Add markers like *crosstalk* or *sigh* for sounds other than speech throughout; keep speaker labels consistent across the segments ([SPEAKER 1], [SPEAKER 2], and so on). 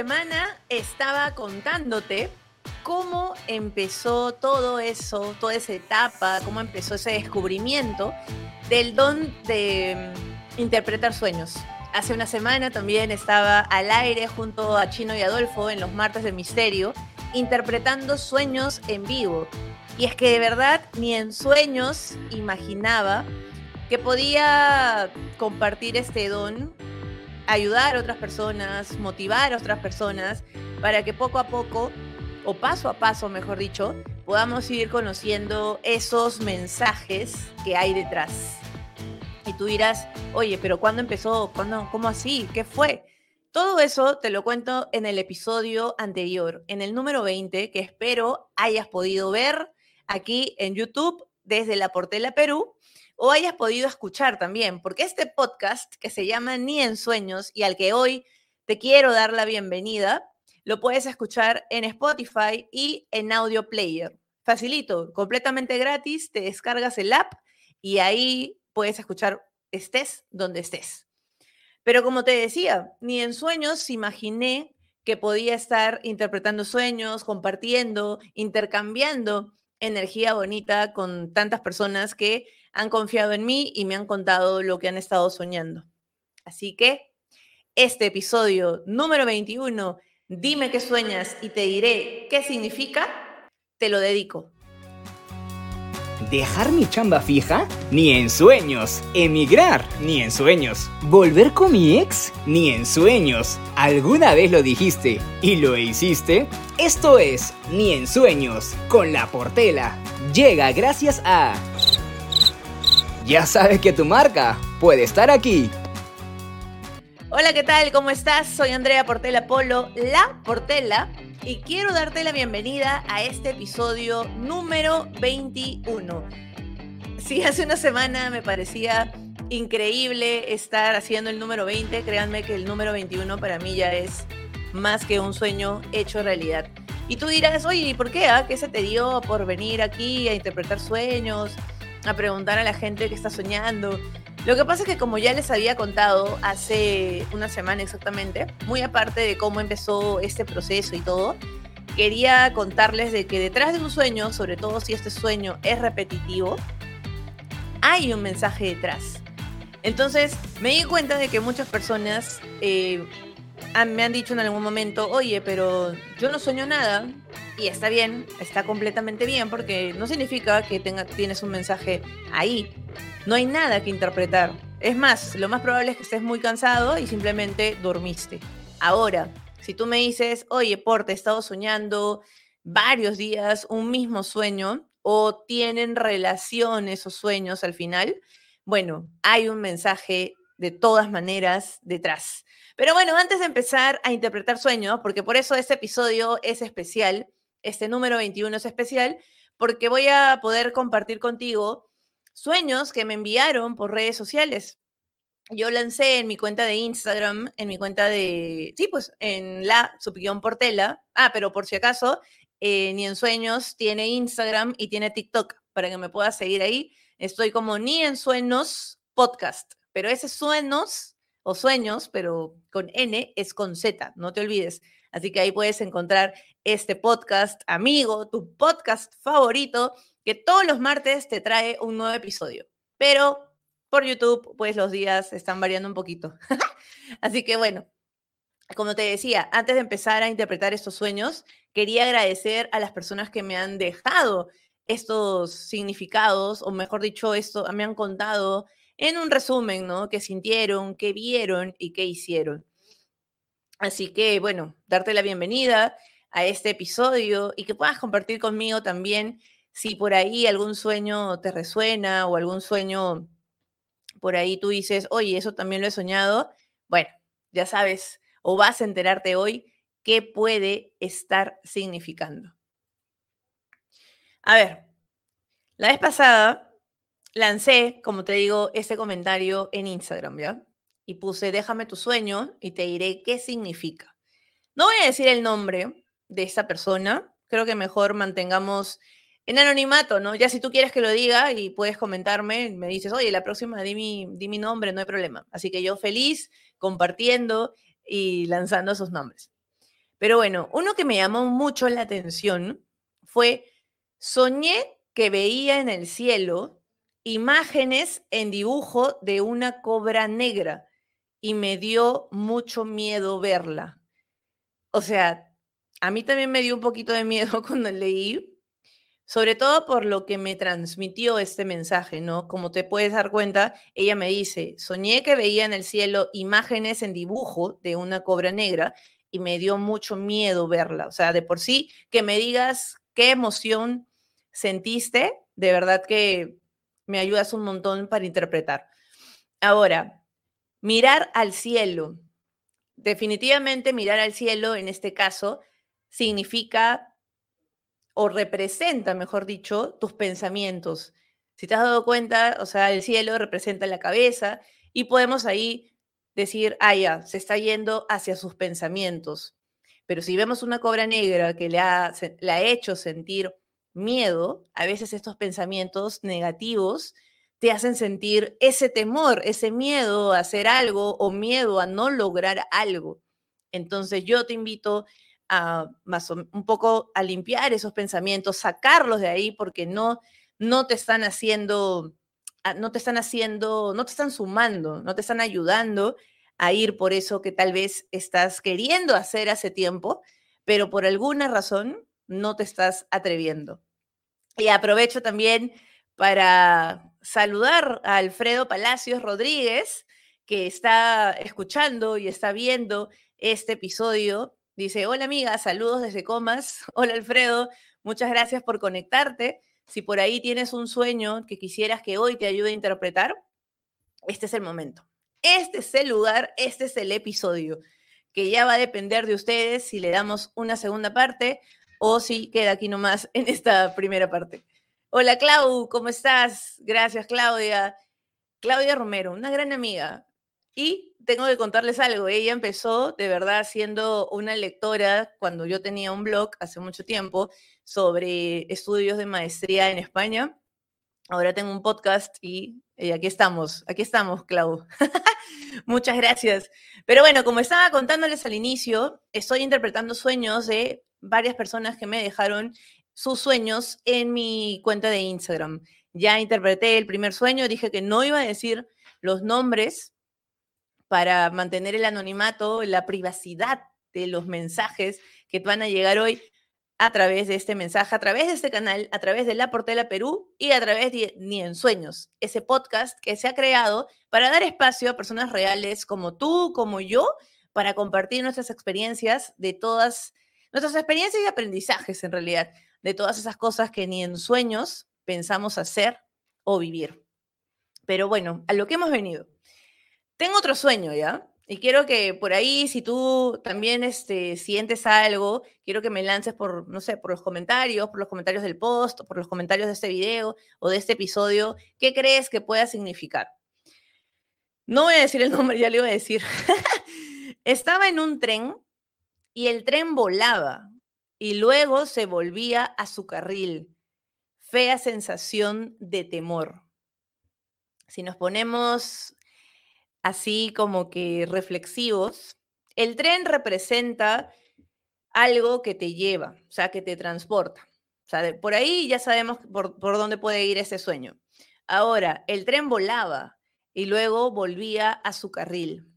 [SPEAKER 1] semana estaba contándote cómo empezó todo eso, toda esa etapa, cómo empezó ese descubrimiento del don de mm, interpretar sueños. Hace una semana también estaba al aire junto a Chino y Adolfo en los martes de misterio, interpretando sueños en vivo. Y es que de verdad ni en sueños imaginaba que podía compartir este don, ayudar a otras personas, motivar a otras personas, para que poco a poco, o paso a paso, mejor dicho, podamos ir conociendo esos mensajes que hay detrás. Y tú dirás, oye, pero ¿cuándo empezó? ¿Cuándo, ¿Cómo así? ¿Qué fue? Todo eso te lo cuento en el episodio anterior, en el número 20, que espero hayas podido ver aquí en YouTube desde la Portela Perú o hayas podido escuchar también, porque este podcast que se llama Ni en Sueños y al que hoy te quiero dar la bienvenida, lo puedes escuchar en Spotify y en Audio Player. Facilito, completamente gratis, te descargas el app y ahí puedes escuchar estés donde estés. Pero como te decía, ni en sueños imaginé que podía estar interpretando sueños, compartiendo, intercambiando energía bonita con tantas personas que han confiado en mí y me han contado lo que han estado soñando. Así que este episodio número 21, dime qué sueñas y te diré qué significa, te lo dedico.
[SPEAKER 2] ¿Dejar mi chamba fija? Ni en sueños. ¿Emigrar? Ni en sueños. ¿Volver con mi ex? Ni en sueños. ¿Alguna vez lo dijiste y lo hiciste? Esto es Ni en sueños con la Portela. Llega gracias a... Ya sabes que tu marca puede estar aquí.
[SPEAKER 1] Hola, ¿qué tal? ¿Cómo estás? Soy Andrea Portela Polo, la Portela y quiero darte la bienvenida a este episodio número 21. Si *laughs* hace una semana me parecía increíble estar haciendo el número 20, créanme que el número 21 para mí ya es más que un sueño hecho realidad. Y tú dirás, oye, ¿y por qué? Ah? ¿Qué se te dio por venir aquí a interpretar sueños? A preguntar a la gente que está soñando. Lo que pasa es que como ya les había contado hace una semana exactamente, muy aparte de cómo empezó este proceso y todo, quería contarles de que detrás de un sueño, sobre todo si este sueño es repetitivo, hay un mensaje detrás. Entonces me di cuenta de que muchas personas eh, me han dicho en algún momento, oye, pero yo no sueño nada, y está bien, está completamente bien, porque no significa que tenga, tienes un mensaje ahí. No hay nada que interpretar. Es más, lo más probable es que estés muy cansado y simplemente dormiste. Ahora, si tú me dices, oye, Porte, he estado soñando varios días un mismo sueño o tienen relación esos sueños al final, bueno, hay un mensaje de todas maneras detrás. Pero bueno, antes de empezar a interpretar sueños, porque por eso este episodio es especial, este número 21 es especial, porque voy a poder compartir contigo sueños que me enviaron por redes sociales. Yo lancé en mi cuenta de Instagram, en mi cuenta de, sí, pues en la subguión Portela. Ah, pero por si acaso, eh, ni en sueños tiene Instagram y tiene TikTok para que me puedas seguir ahí. Estoy como ni en sueños podcast, pero ese sueños o sueños, pero con N es con Z, no te olvides. Así que ahí puedes encontrar este podcast, amigo, tu podcast favorito, que todos los martes te trae un nuevo episodio. Pero por YouTube, pues los días están variando un poquito. *laughs* Así que bueno, como te decía, antes de empezar a interpretar estos sueños, quería agradecer a las personas que me han dejado estos significados, o mejor dicho, esto me han contado en un resumen, ¿no? ¿Qué sintieron, qué vieron y qué hicieron? Así que, bueno, darte la bienvenida a este episodio y que puedas compartir conmigo también si por ahí algún sueño te resuena o algún sueño por ahí tú dices, oye, eso también lo he soñado. Bueno, ya sabes, o vas a enterarte hoy qué puede estar significando. A ver, la vez pasada lancé, como te digo, este comentario en Instagram, ¿ya? Y puse, déjame tu sueño y te diré qué significa. No voy a decir el nombre de esa persona, creo que mejor mantengamos en anonimato, ¿no? Ya si tú quieres que lo diga y puedes comentarme, me dices, oye, la próxima di mi, nombre, no hay problema. Así que yo feliz compartiendo y lanzando esos nombres. Pero bueno, uno que me llamó mucho la atención fue, soñé que veía en el cielo imágenes en dibujo de una cobra negra y me dio mucho miedo verla. O sea, a mí también me dio un poquito de miedo *laughs* cuando leí, sobre todo por lo que me transmitió este mensaje, ¿no? Como te puedes dar cuenta, ella me dice, soñé que veía en el cielo imágenes en dibujo de una cobra negra y me dio mucho miedo verla. O sea, de por sí, que me digas qué emoción sentiste, de verdad que me ayudas un montón para interpretar. Ahora, mirar al cielo. Definitivamente mirar al cielo en este caso significa o representa, mejor dicho, tus pensamientos. Si te has dado cuenta, o sea, el cielo representa la cabeza y podemos ahí decir, ah, ya, se está yendo hacia sus pensamientos. Pero si vemos una cobra negra que le le ha hecho sentir miedo, a veces estos pensamientos negativos te hacen sentir ese temor, ese miedo a hacer algo o miedo a no lograr algo. Entonces yo te invito a más un poco a limpiar esos pensamientos, sacarlos de ahí porque no no te están haciendo Ah, no te están haciendo, no te están sumando, no te están ayudando a ir por eso que tal vez estás queriendo hacer hace tiempo, pero por alguna razón no te estás atreviendo. Y aprovecho también para saludar a Alfredo Palacios Rodríguez, que está escuchando y está viendo este episodio. Dice, hola amiga, saludos desde Comas. *laughs* Hola Alfredo, muchas gracias por conectarte. Si por ahí tienes un sueño que quisieras que hoy te ayude a interpretar, este es el momento. Este es el lugar, este es el episodio, que ya va a depender de ustedes si le damos una segunda parte o si queda aquí nomás en esta primera parte. Hola Clau, ¿cómo estás? Gracias Claudia. Claudia Romero, una gran amiga. Y tengo que contarles algo, ella empezó de verdad siendo una lectora cuando yo tenía un blog hace mucho tiempo sobre estudios de maestría en España. Ahora tengo un podcast y, aquí estamos, aquí estamos, Clau. *laughs* Muchas gracias. Pero bueno, como estaba contándoles al inicio, estoy interpretando sueños de varias personas que me dejaron sus sueños en mi cuenta de Instagram. Ya interpreté el primer sueño, dije que no iba a decir los nombres para mantener el anonimato, la privacidad de los mensajes que van a llegar hoy, a través de este mensaje, a través de este canal, a través de La Portela Perú y a través de Ni en ese podcast que se ha creado para dar espacio a personas reales como tú, como yo, para compartir nuestras experiencias de todas, nuestras experiencias y aprendizajes en realidad, de todas esas cosas que ni en sueños pensamos hacer o vivir. Pero bueno, a lo que hemos venido. Tengo otro sueño, ¿ya? Y quiero que por ahí, si tú también este, sientes algo, quiero que me lances por, no sé, por los comentarios, por los comentarios del post, por los comentarios de este video o de este episodio, ¿qué crees que pueda significar? No voy a decir el *laughs* nombre, ya le iba a decir. *laughs* Estaba en un tren y el tren volaba y luego se volvía a su carril. Fea sensación de temor. Si nos ponemos así como que reflexivos, el tren representa algo que te lleva, o sea, que te transporta. O sea, por ahí ya sabemos por, por dónde puede ir ese sueño. Ahora, el tren volaba y luego volvía a su carril.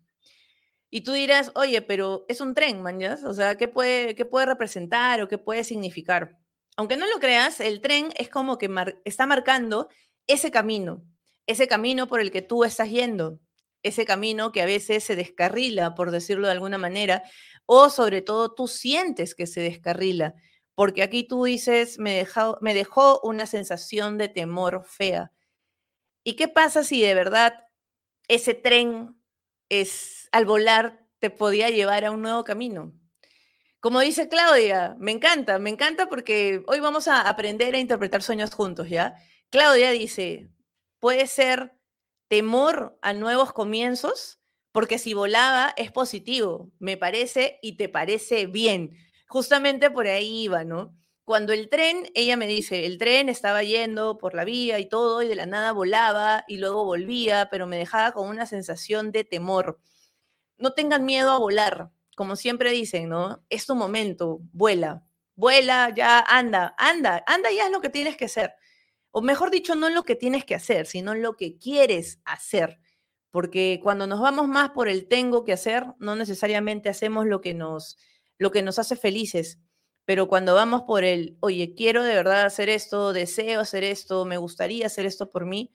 [SPEAKER 1] Y tú dirás, oye, pero es un tren, mañas. O sea, ¿qué puede, qué puede representar o qué puede significar? Aunque no lo creas, el tren es como que está marcando ese camino, ese camino por el que tú estás yendo ese camino que a veces se descarrila, por decirlo de alguna manera, o sobre todo tú sientes que se descarrila, porque aquí tú dices, me me dejó una sensación de temor fea. ¿Y qué pasa si de verdad ese tren es al volar te podía llevar a un nuevo camino? Como dice Claudia, me encanta, me encanta porque hoy vamos a aprender a interpretar sueños juntos, ¿ya? Claudia dice, puede ser temor a nuevos comienzos, porque si volaba es positivo, me parece y te parece bien. Justamente por ahí iba, ¿no? Cuando el tren, ella me dice, el tren estaba yendo por la vía y todo, y de la nada volaba y luego volvía, pero me dejaba con una sensación de temor. No tengan miedo a volar. como siempre dicen, ¿no? Es tu momento, vuela, vuela, ya anda, anda, anda ya es lo que tienes que hacer. O mejor dicho, no lo que tienes que hacer, sino lo que quieres hacer. Porque cuando nos vamos más por el tengo que hacer, no necesariamente hacemos lo que nos, lo que nos hace felices. Pero cuando vamos por el, oye, quiero de verdad hacer esto, deseo hacer esto, me gustaría hacer esto por mí,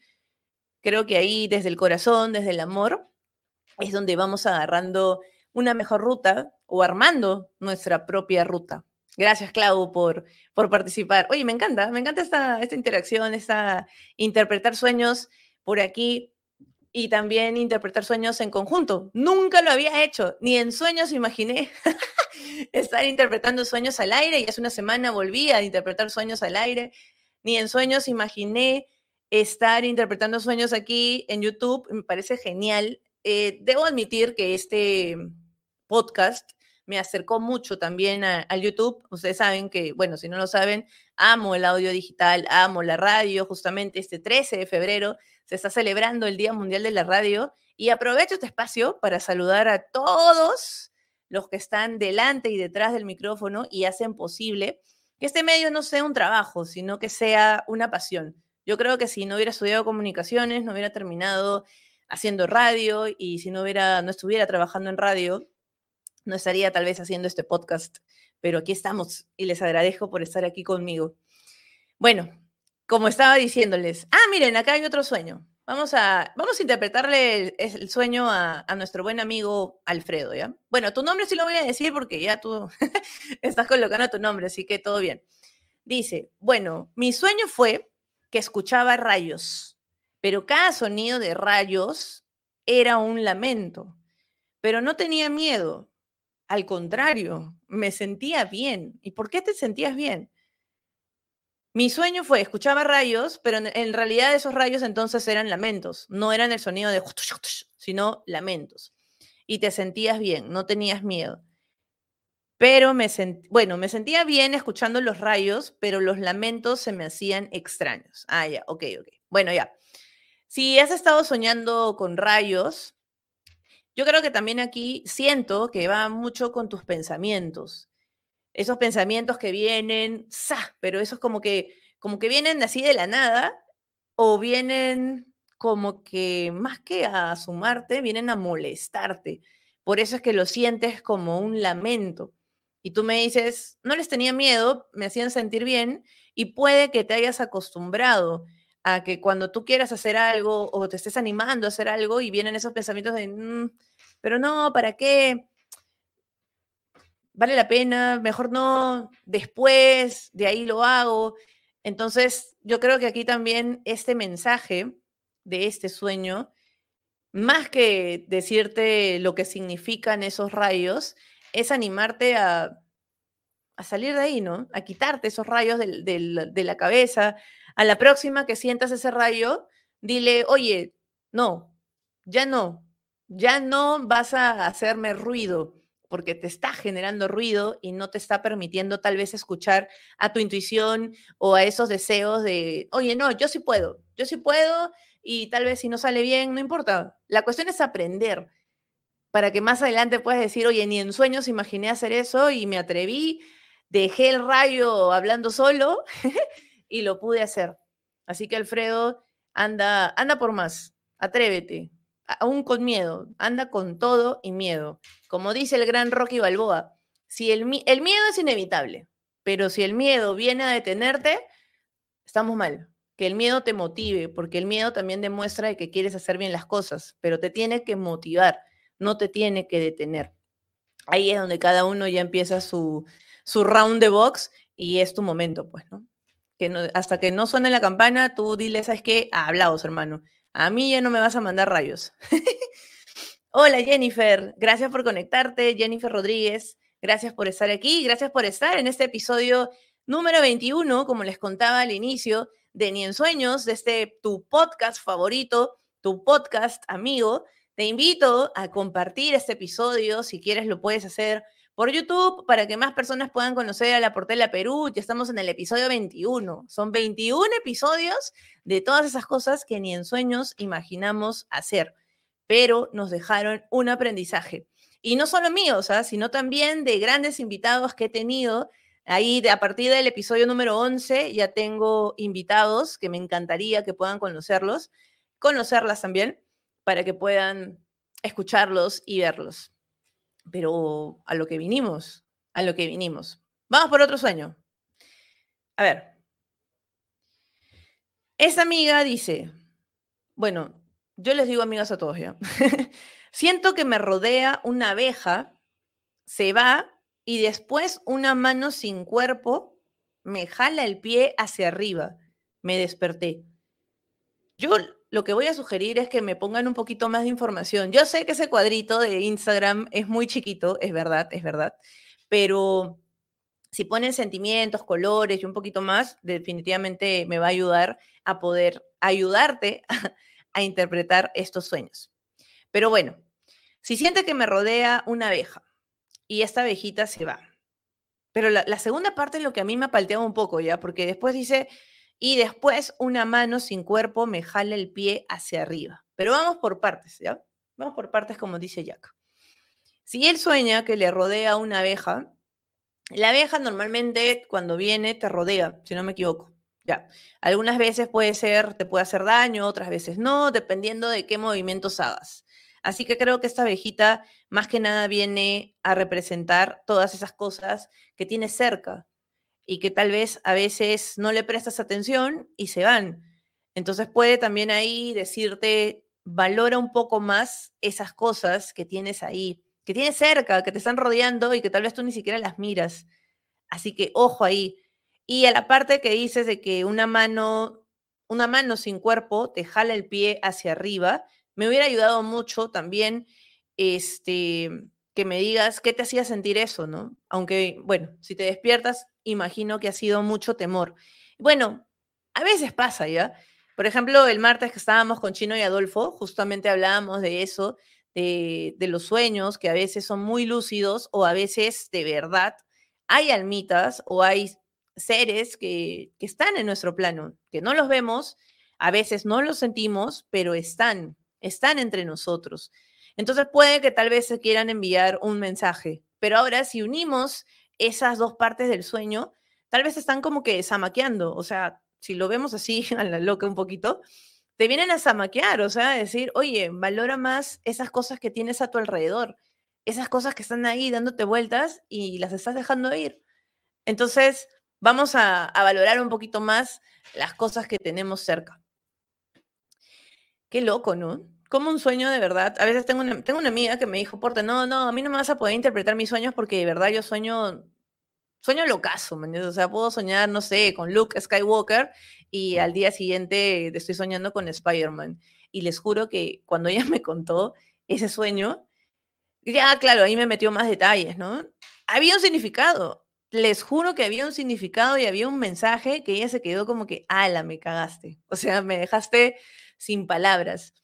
[SPEAKER 1] creo que ahí desde el corazón, desde el amor, es donde vamos agarrando una mejor ruta o armando nuestra propia ruta. Gracias, Clau, por, por participar. Oye, me encanta, me encanta esta, esta interacción, esta interpretar sueños por aquí y también interpretar sueños en conjunto. Nunca lo había hecho, ni en sueños imaginé *laughs* estar interpretando sueños al aire y hace una semana volví a interpretar sueños al aire, ni en sueños imaginé estar interpretando sueños aquí en YouTube. Me parece genial. Eh, debo admitir que este podcast me acercó mucho también al YouTube. Ustedes saben que, bueno, si no lo saben, amo el audio digital, amo la radio. Justamente este 13 de febrero se está celebrando el Día Mundial de la Radio y aprovecho este espacio para saludar a todos los que están delante y detrás del micrófono y hacen posible que este medio no sea un trabajo, sino que sea una pasión. Yo creo que si no hubiera estudiado comunicaciones, no hubiera terminado haciendo radio y si no hubiera no estuviera trabajando en radio, no estaría tal vez haciendo este podcast, pero aquí estamos y les agradezco por estar aquí conmigo. Bueno, como estaba diciéndoles, ah, miren, acá hay otro sueño. Vamos a, vamos a interpretarle el, sueño a, a, nuestro buen amigo Alfredo, ¿ya? Bueno, tu nombre sí lo voy a decir porque ya tú *laughs* estás colocando tu nombre, así que todo bien. Dice, bueno, mi sueño fue que escuchaba rayos, pero cada sonido de rayos era un lamento, pero no tenía miedo, al contrario, me sentía bien. ¿Y por qué te sentías bien? Mi sueño fue, escuchaba rayos, pero en, realidad esos rayos entonces eran lamentos, no eran el sonido de, sino lamentos. Y te sentías bien, no tenías miedo. Pero me sentí, bueno, me sentía bien escuchando los rayos, pero los lamentos se me hacían extraños. Ah, ya, ok, ok. Bueno, ya. Si has estado soñando con rayos, yo creo que también aquí siento que va mucho con tus pensamientos. Esos pensamientos que vienen, ¡sa! pero esos como que, como que vienen así de la nada o vienen como que más que a sumarte, vienen a molestarte. Por eso es que lo sientes como un lamento. Y tú me dices, no les tenía miedo, me hacían sentir bien y puede que te hayas acostumbrado a que cuando tú quieras hacer algo o te estés animando a hacer algo y vienen esos pensamientos de, mm, pero no, ¿para qué? Vale la pena, mejor no, después, de ahí lo hago. Entonces, yo creo que aquí también este mensaje de este sueño, más que decirte lo que significan esos rayos, es animarte a, a salir de ahí, ¿no? A quitarte esos rayos de la cabeza. A la próxima que sientas ese rayo, dile, oye, no, ya no, ya no vas a hacerme ruido porque te está generando ruido y no te está permitiendo tal vez escuchar a tu intuición o a esos deseos de, oye, no, yo sí puedo, yo sí puedo y tal vez si no sale bien, no importa. La cuestión es aprender para que más adelante puedas decir, oye, ni en sueños imaginé hacer eso y me atreví, dejé el rayo hablando solo *laughs* y lo pude hacer. Así que Alfredo, anda, anda por más, atrévete, aún con miedo, anda con todo y miedo. Como dice el gran Rocky Balboa, si el, el miedo es inevitable, pero si el miedo viene a detenerte, estamos mal. Que el miedo te motive, porque el miedo también demuestra que quieres hacer bien las cosas, pero te tiene que motivar, no te tiene que detener. Ahí es donde cada uno ya empieza su, su round de box y es tu momento, pues, ¿no? Que hasta que no suene la campana, tú dile, ¿sabes qué? Hablaos, hermano. A mí ya no me vas a mandar rayos. *laughs* Hola Jennifer, gracias por conectarte. Jennifer Rodríguez, gracias por estar aquí. Gracias por estar en este episodio número 21, como les contaba al inicio, de Ni en Sueños, de este tu podcast favorito, tu podcast amigo. Te invito a compartir este episodio. Si quieres, lo puedes hacer por YouTube para que más personas puedan conocer a la Portela Perú. Ya estamos en el episodio 21. Son 21 episodios de todas esas cosas que ni en sueños imaginamos hacer, pero nos dejaron un aprendizaje. Y no solo míos, ¿ah? sino también de grandes invitados que he tenido. Ahí, a partir del episodio número 11, ya tengo invitados que me encantaría que puedan conocerlos, conocerlas también, para que puedan escucharlos y verlos. Pero a lo que vinimos, a lo que vinimos. Vamos por otro sueño. A ver. Esa amiga dice, bueno, yo les digo amigas a todos ya. *laughs* Siento que me rodea una abeja, se va y después una mano sin cuerpo me jala el pie hacia arriba. Me desperté. Yo lo que voy a sugerir es que me pongan un poquito más de información. Yo sé que ese cuadrito de Instagram es muy chiquito, es verdad, es verdad, pero si ponen sentimientos, colores y un poquito más, definitivamente me va a ayudar a poder ayudarte *laughs* a, interpretar estos sueños. Pero bueno, si siente que me rodea una abeja y esta abejita se va. Pero la, segunda parte es lo que a mí me ha palteado un poco ya, porque después dice, y después una mano sin cuerpo me jala el pie hacia arriba. Pero vamos por partes, ¿ya? Vamos por partes como dice Jack. Si él sueña que le rodea una abeja, la abeja normalmente cuando viene te rodea, si no me equivoco. Ya. Algunas veces puede ser, te puede hacer daño, otras veces no, dependiendo de qué movimientos hagas. Así que creo que esta abejita más que nada viene a representar todas esas cosas que tienes cerca, y que tal vez a veces no le prestas atención y se van. Entonces puede también ahí decirte, valora un poco más esas cosas que tienes ahí, que tienes cerca, que te están rodeando y que tal vez tú ni siquiera las miras. Así que ojo ahí. Y a la parte que dices de que una mano, una mano sin cuerpo te jala el pie hacia arriba, me hubiera ayudado mucho también este que me digas qué te hacía sentir eso, ¿no? Aunque, bueno, si te despiertas, imagino que ha sido mucho temor. Bueno, a veces pasa, ¿ya? Por ejemplo, el martes que estábamos con Chino y Adolfo, justamente hablábamos de eso, de, los sueños que a veces son muy lúcidos o a veces de verdad hay almitas o hay seres que, que están en nuestro plano, que no los vemos, a veces no los sentimos, pero están, están entre nosotros. Entonces puede que tal vez se quieran enviar un mensaje, pero ahora si unimos esas dos partes del sueño tal vez están como que zamaqueando, o sea, si lo vemos así *laughs* a la loca un poquito, te vienen a zamaquear, o sea, decir, oye, valora más esas cosas que tienes a tu alrededor, esas cosas que están ahí dándote vueltas y las estás dejando ir. Entonces, vamos a, a valorar un poquito más las cosas que tenemos cerca. Qué loco, ¿no? Como un sueño de verdad. A veces tengo una, tengo una amiga que me dijo, Porte, no, no, a mí no me vas a poder interpretar mis sueños porque de verdad yo sueño, sueño locazo, ¿me O sea, puedo soñar, no sé, con Luke Skywalker y al día siguiente estoy soñando con Spider-Man. Y les juro que cuando ella *laughs* me contó ese sueño, ya, claro, ahí me metió más detalles, ¿no? Había un significado. Les juro que había un significado y había un mensaje que ella se quedó como que, ala, me cagaste. O sea, me dejaste sin palabras.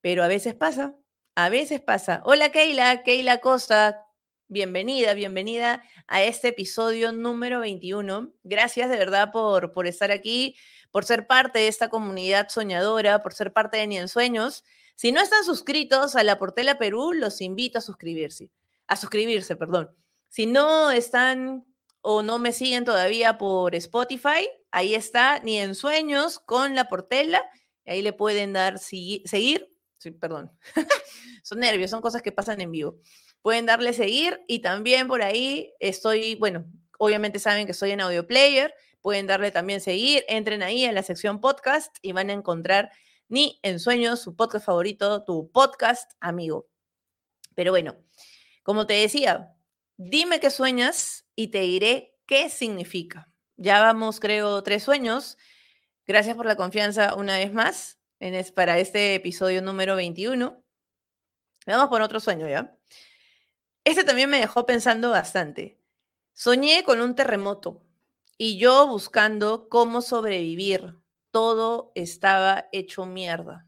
[SPEAKER 1] Pero a veces pasa, a veces pasa. Hola Keila, Keila Costa, bienvenida, bienvenida a este episodio número 21. Gracias de verdad por, por estar aquí, por ser parte de esta comunidad soñadora, por ser parte de Ni en Sueños. Si no están suscritos a la Portela Perú, los invito a suscribirse. A suscribirse, perdón. Si no están o no me siguen todavía por Spotify, ahí está Ni en Sueños con la Portela. Ahí le pueden dar seguir Perdón. *laughs* son nervios, son cosas que pasan en vivo. Pueden darle seguir y también por ahí estoy, bueno, obviamente saben que estoy en Audio Player. Pueden darle también seguir. Entren ahí en la sección podcast y van a encontrar Ni en Sueños, su podcast favorito, tu podcast amigo. Pero bueno, como te decía, dime qué sueñas y te diré qué significa. Ya vamos, creo, tres sueños. Gracias por la confianza una vez más para este episodio número 21. Vamos por otro sueño, ¿ya? Este también me dejó pensando bastante. Soñé con un terremoto y yo buscando cómo sobrevivir. Todo estaba hecho mierda.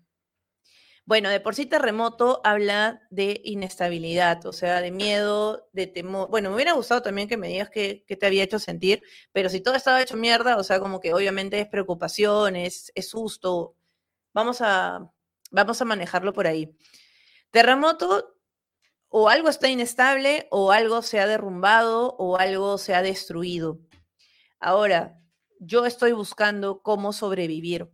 [SPEAKER 1] Bueno, de por sí terremoto habla de inestabilidad, o sea, de miedo, de temor. Bueno, me hubiera gustado también que me digas qué, te había hecho sentir, pero si todo estaba hecho mierda, o sea, como que obviamente es preocupación, es, es susto, Vamos a, vamos a manejarlo por ahí. Terremoto, o algo está inestable, o algo se ha derrumbado, o algo se ha destruido. Ahora, yo estoy buscando cómo sobrevivir.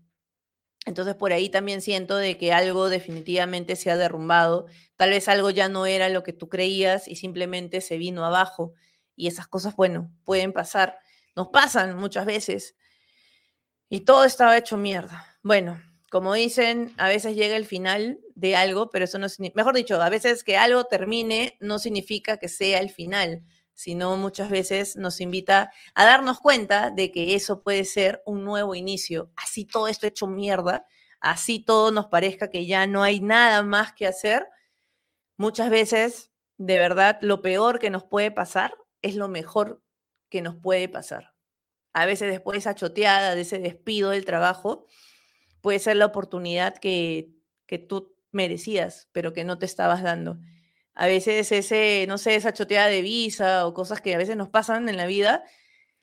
[SPEAKER 1] Entonces por ahí también siento de que algo definitivamente se ha derrumbado, tal vez algo ya no era lo que tú creías y simplemente se vino abajo. Y esas cosas, bueno, pueden pasar, nos pasan muchas veces. Y todo estaba hecho mierda. Bueno, como dicen, a veces llega el final de algo, pero eso no significa, mejor dicho, a veces que algo termine no significa que sea el final, sino muchas veces nos invita a darnos cuenta de que eso puede ser un nuevo inicio. Así todo esto hecho mierda, así todo nos parezca que ya no hay nada más que hacer. Muchas veces, de verdad, lo peor que nos puede pasar es lo mejor que nos puede pasar. A veces después de esa choteada, de ese despido del trabajo, puede ser la oportunidad que, que tú merecías, pero que no te estabas dando. A veces ese, no sé, esa choteada de visa o cosas que a veces nos pasan en la vida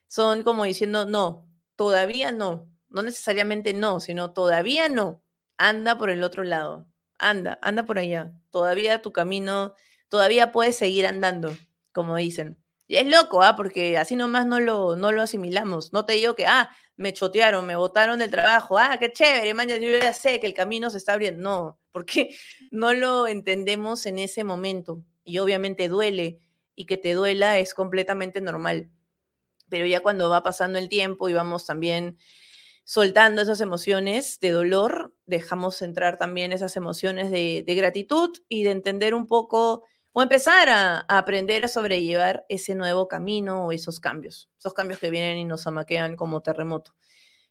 [SPEAKER 1] son como diciendo, no, todavía no, no necesariamente no, sino todavía no, anda por el otro lado, anda, anda por allá, todavía tu camino, todavía puedes seguir andando, como dicen. Y es loco, ¿ah? Porque así nomás no lo, no lo asimilamos. No te digo que, ah, me chotearon, me botaron del trabajo, ah, qué chévere, man, yo ya sé que el camino se está abriendo. No, *laughs* porque no lo entendemos en ese momento. Y obviamente duele, y que te duela es completamente normal. Pero ya cuando va pasando el tiempo y vamos también soltando esas emociones de dolor, dejamos entrar también esas emociones de, de gratitud y de entender un poco o empezar a, aprender a sobrellevar ese nuevo camino o esos cambios, esos cambios que vienen y nos amaquean como terremoto.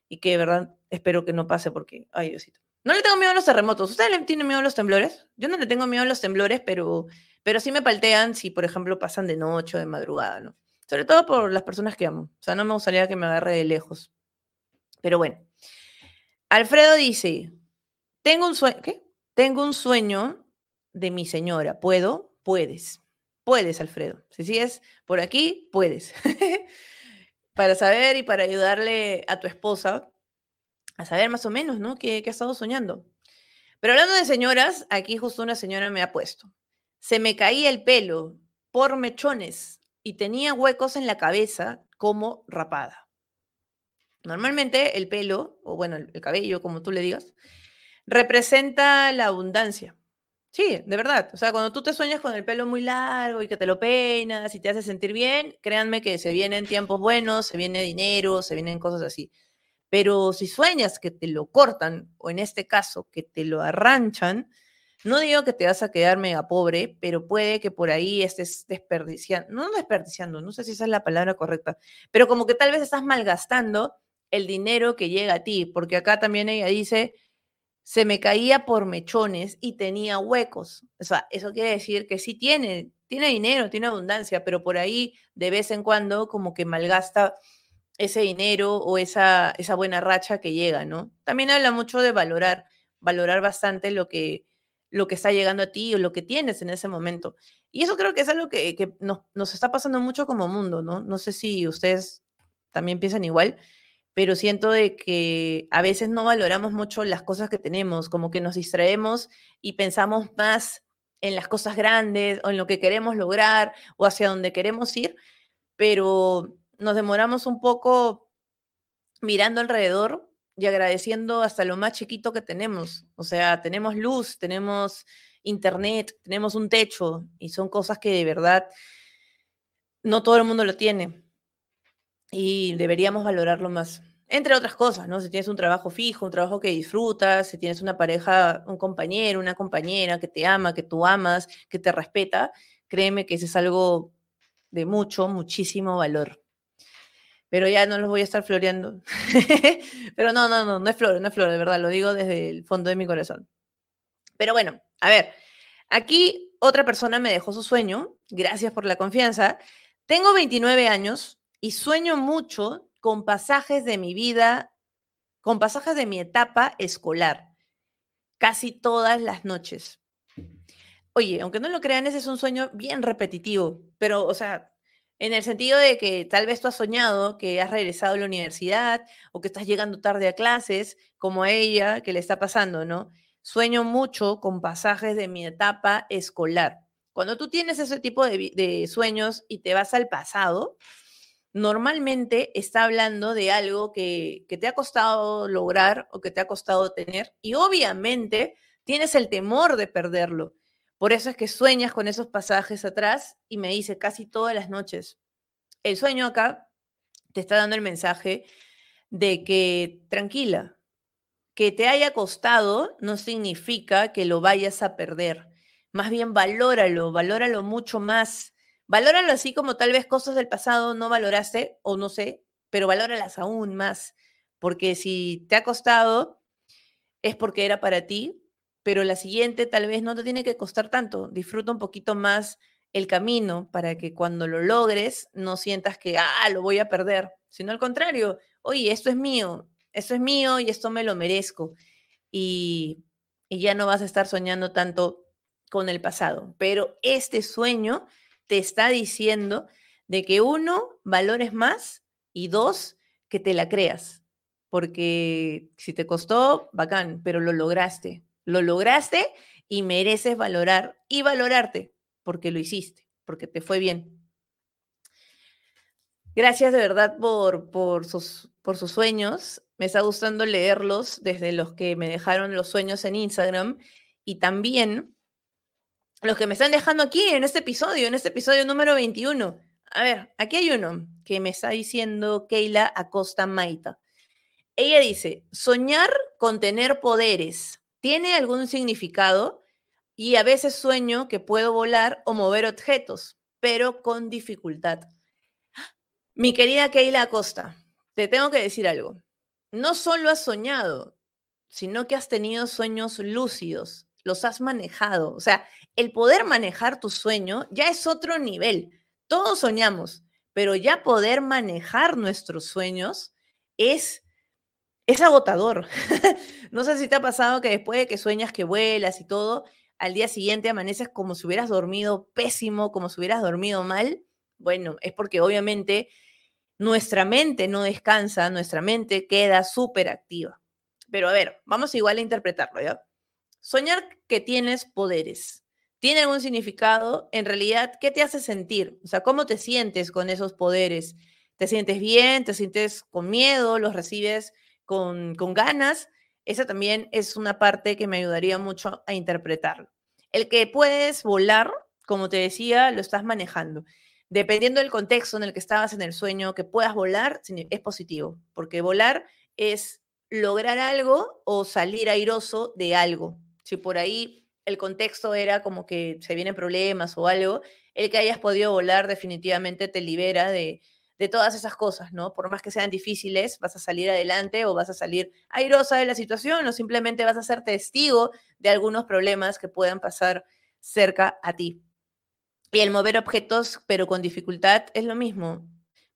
[SPEAKER 1] Y que de verdad espero que no pase porque, ay Diosito. No le tengo miedo a los terremotos. ¿Ustedes le tienen miedo a los temblores? Yo no le tengo miedo a los temblores, pero, pero sí me paltean si, por ejemplo, pasan de noche o de madrugada, ¿no? Sobre todo por las personas que amo. O sea, no me gustaría que me agarre de lejos. Pero bueno. Alfredo dice, tengo un sueño, ¿qué? Tengo un sueño de mi señora. ¿Puedo? Puedes. Puedes, Alfredo. Si sigues por aquí, puedes. *laughs* para saber y para ayudarle a tu esposa a saber más o menos, ¿no? ¿Qué, ha estado soñando? Pero hablando de señoras, aquí justo una señora me ha puesto. Se me caía el pelo por mechones y tenía huecos en la cabeza como rapada. Normalmente el pelo, o bueno, el cabello, como tú le digas, representa la abundancia. Sí, de verdad. O sea, cuando tú te sueñas con el pelo muy largo y que te lo peinas y te hace sentir bien, créanme que se vienen tiempos buenos, se viene dinero, se vienen cosas así. Pero si sueñas que te lo cortan, o en este caso, que te lo arranchan, no digo que te vas a quedar mega pobre, pero puede que por ahí estés desperdiciando, no desperdiciando, no sé si esa es la palabra correcta, pero como que tal vez estás malgastando el dinero que llega a ti, porque acá también ella dice, se me caía por mechones y tenía huecos. O sea, eso quiere decir que sí tiene, tiene dinero, tiene abundancia, pero por ahí de vez en cuando como que malgasta ese dinero o esa, esa buena racha que llega, ¿no? También habla mucho de valorar, valorar bastante lo que, lo que está llegando a ti o lo que tienes en ese momento. Y eso creo que es algo que, que nos, nos está pasando mucho como mundo, ¿no? No sé si ustedes también piensan igual, pero siento de que a veces no valoramos mucho las cosas que tenemos, como que nos distraemos y pensamos más en las cosas grandes o en lo que queremos lograr o hacia donde queremos ir, pero nos demoramos un poco mirando alrededor y agradeciendo hasta lo más chiquito que tenemos. O sea, tenemos luz, tenemos internet, tenemos un techo y son cosas que de verdad no todo el mundo lo tiene y deberíamos valorarlo más. Entre otras cosas, ¿no? Si tienes un trabajo fijo, un trabajo que disfrutas, si tienes una pareja, un compañero, una compañera que te ama, que tú amas, que te respeta, créeme que eso es algo de mucho, muchísimo valor. Pero ya no los voy a estar floreando. *laughs* Pero no, no, no, no es flor, no es flor, de verdad, lo digo desde el fondo de mi corazón. Pero bueno, a ver, aquí otra persona me dejó su sueño, gracias por la confianza. Tengo 29 años, y sueño mucho con pasajes de mi vida, con pasajes de mi etapa escolar, casi todas las noches. Oye, aunque no lo crean, ese es un sueño bien repetitivo, pero, o sea, en el sentido de que tal vez tú has soñado que has regresado a la universidad o que estás llegando tarde a clases, como a ella que le está pasando, ¿no? Sueño mucho con pasajes de mi etapa escolar. Cuando tú tienes ese tipo de, sueños y te vas al pasado, normalmente está hablando de algo que, que, te ha costado lograr o que te ha costado tener y obviamente tienes el temor de perderlo. Por eso es que sueñas con esos pasajes atrás y me dice casi todas las noches. El sueño acá te está dando el mensaje de que tranquila, que te haya costado no significa que lo vayas a perder. Más bien valóralo, valóralo mucho más. Valóralo así como tal vez cosas del pasado no valoraste o no sé, pero valóralas aún más. Porque si te ha costado, es porque era para ti, pero la siguiente tal vez no te tiene que costar tanto. Disfruta un poquito más el camino para que cuando lo logres no sientas que, ah, lo voy a perder, sino al contrario, oye, esto es mío, esto es mío y esto me lo merezco. Y, y ya no vas a estar soñando tanto con el pasado. Pero este sueño te está diciendo de que uno, valores más y dos, que te la creas. Porque si te costó, bacán, pero lo lograste. Lo lograste y mereces valorar y valorarte porque lo hiciste, porque te fue bien. Gracias de verdad por, por, sus, por sus sueños. Me está gustando leerlos desde los que me dejaron los sueños en Instagram y también los que me están dejando aquí en este episodio, en este episodio número 21. A ver, aquí hay uno que me está diciendo Keila Acosta Maita. Ella dice, soñar con tener poderes, ¿tiene algún significado? y a veces sueño que puedo volar o mover objetos, pero con dificultad. Mi querida Keila Acosta, te tengo que decir algo. No solo has soñado, sino que has tenido sueños lúcidos, los has manejado. O sea, el poder manejar tu sueño ya es otro nivel. Todos soñamos, pero ya poder manejar nuestros sueños es, es agotador. *laughs* no sé si te ha pasado que después de que sueñas que vuelas y todo, al día siguiente amaneces como si hubieras dormido pésimo, como si hubieras dormido mal, bueno, es porque obviamente nuestra mente no descansa, nuestra mente queda súper activa. Pero a ver, vamos igual a interpretarlo, ¿ya? Soñar que tienes poderes. ¿Tiene algún significado? En realidad, ¿qué te hace sentir? O sea, ¿cómo te sientes con esos poderes? ¿Te sientes bien? ¿Te sientes con miedo? ¿Los recibes con, con ganas? Esa también es una parte que me ayudaría mucho a interpretarlo. El que puedes volar, como te decía, lo estás manejando. Dependiendo del contexto en el que estabas en el sueño, que puedas volar es positivo, porque volar es lograr algo o salir airoso de algo. Si por ahí el contexto era como que se vienen problemas o algo, el que hayas podido volar definitivamente te libera de, todas esas cosas, ¿no? Por más que sean difíciles, vas a salir adelante o vas a salir airosa de la situación o simplemente vas a ser testigo de algunos problemas que puedan pasar cerca a ti. Y el mover objetos, pero con dificultad, es lo mismo,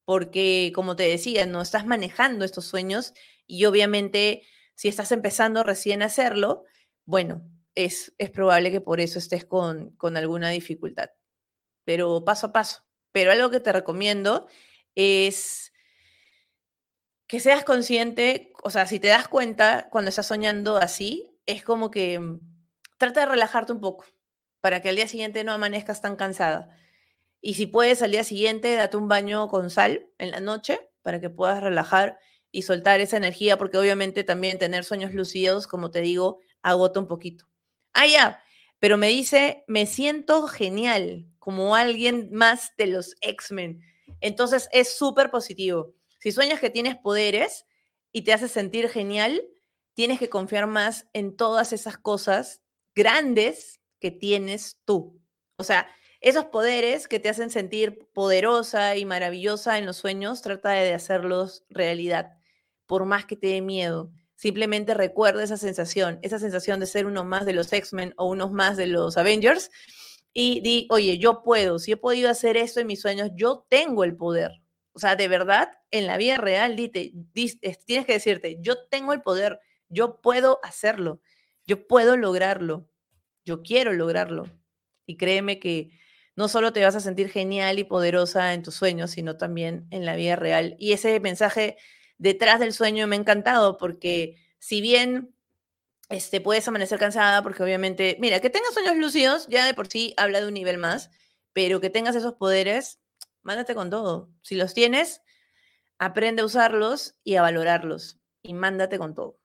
[SPEAKER 1] porque como te decía, no estás manejando estos sueños y obviamente si estás empezando recién a hacerlo, bueno, es, es probable que por eso estés con, con alguna dificultad. Pero paso a paso. Pero algo que te recomiendo es que seas consciente, o sea, si te das cuenta cuando estás soñando así, es como que mm, trata de relajarte un poco para que al día siguiente no amanezcas tan cansada. Y si puedes al día siguiente, date un baño con sal en la noche para que puedas relajar y soltar esa energía, porque obviamente también tener sueños lucidos, como te digo, agota un poquito. Ah, ya, pero me dice, me siento genial, como alguien más de los X-Men. Entonces es súper positivo. Si sueñas que tienes poderes y te hace sentir genial, tienes que confiar más en todas esas cosas grandes que tienes tú. O sea, esos poderes que te hacen sentir poderosa y maravillosa en los sueños, trata de hacerlos realidad, por más que te dé miedo. Simplemente recuerda esa sensación, esa sensación de ser uno más de los X-Men o uno más de los Avengers y di, oye, yo puedo, si he podido hacer esto en mis sueños, yo tengo el poder. O sea, de verdad, en la vida real, dite, tienes que decirte, yo tengo el poder, yo puedo hacerlo, yo puedo lograrlo, yo quiero lograrlo. Y créeme que no solo te vas a sentir genial y poderosa en tus sueños, sino también en la vida real. Y ese mensaje detrás del sueño me ha encantado porque si bien este, puedes amanecer cansada porque obviamente, mira, que tengas sueños lúcidos ya de por sí habla de un nivel más, pero que tengas esos poderes, mándate con todo. Si los tienes, aprende a usarlos y a valorarlos y mándate con todo.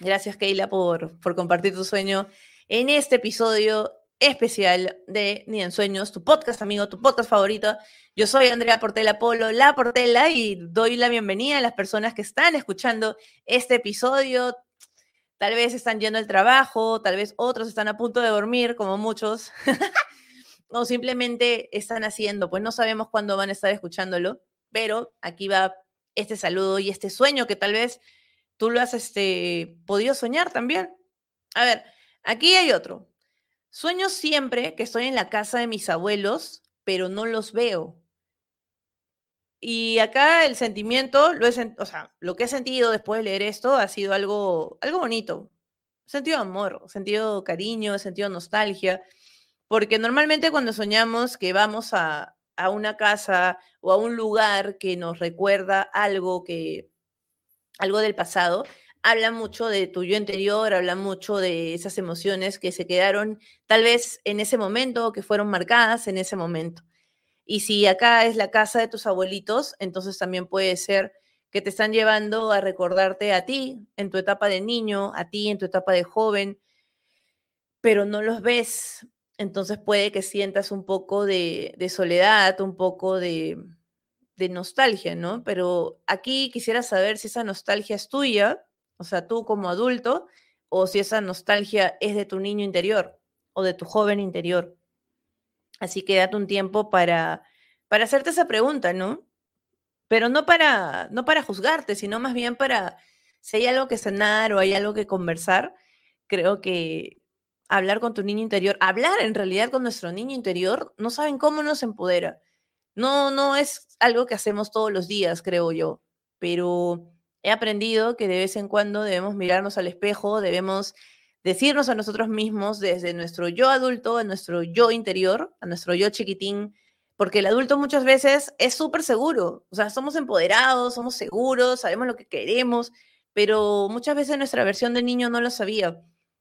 [SPEAKER 1] Gracias, Keila, por, por compartir tu sueño en este episodio especial de Ni en Sueños, tu podcast, amigo, tu podcast favorito. Yo soy Andrea Portela Polo, la Portela, y doy la bienvenida a las personas que están escuchando este episodio. Tal vez están yendo al trabajo, tal vez otros están a punto de dormir, como muchos, *laughs* o simplemente están haciendo, pues no sabemos cuándo van a estar escuchándolo, pero aquí va este saludo y este sueño que tal vez tú lo has este, podido soñar también. A ver, aquí hay otro. Sueño siempre que estoy en la casa de mis abuelos, pero no los veo. Y acá el sentimiento, lo o sea, lo que he sentido después de leer esto ha sido algo, algo bonito. Sentido amor, sentido cariño, sentido nostalgia. Porque normalmente cuando soñamos que vamos a, a una casa o a un lugar que nos recuerda algo que algo del pasado, habla mucho de tu yo interior, habla mucho de esas emociones que se quedaron tal vez en ese momento que fueron marcadas en ese momento. Y si acá es la casa de tus abuelitos, entonces también puede ser que te están llevando a recordarte a ti en tu etapa de niño, a ti en tu etapa de joven, pero no los ves. Entonces puede que sientas un poco de, soledad, un poco de, de nostalgia, ¿no? Pero aquí quisiera saber si esa nostalgia es tuya o sea, tú como adulto, o si esa nostalgia es de tu niño interior o de tu joven interior. Así que date un tiempo para, para hacerte esa pregunta, ¿no? Pero no para, no para juzgarte, sino más bien para, si hay algo que sanar o hay algo que conversar, creo que hablar con tu niño interior, hablar en realidad con nuestro niño interior, no saben cómo nos empodera. No, no es algo que hacemos todos los días, creo yo, pero he aprendido que de vez en cuando debemos mirarnos al espejo, debemos decirnos a nosotros mismos desde nuestro yo adulto, a nuestro yo interior, a nuestro yo chiquitín, porque el adulto muchas veces es súper seguro, o sea, somos empoderados, somos seguros, sabemos lo que queremos, pero muchas veces nuestra versión de niño no lo sabía,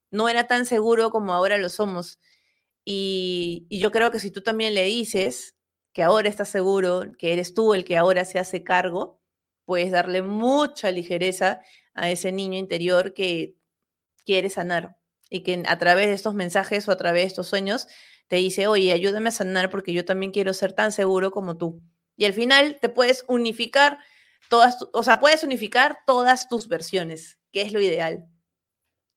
[SPEAKER 1] no era tan seguro como ahora lo somos. Y, y yo creo que si tú también le dices que ahora estás seguro, que eres tú el que ahora se hace cargo, puedes darle mucha ligereza a ese niño interior que quiere sanar y que a través de estos mensajes o a través de estos sueños te dice, oye, ayúdame a sanar porque yo también quiero ser tan seguro como tú. Y al final te puedes unificar todas, o sea, puedes unificar todas tus versiones, que es lo ideal,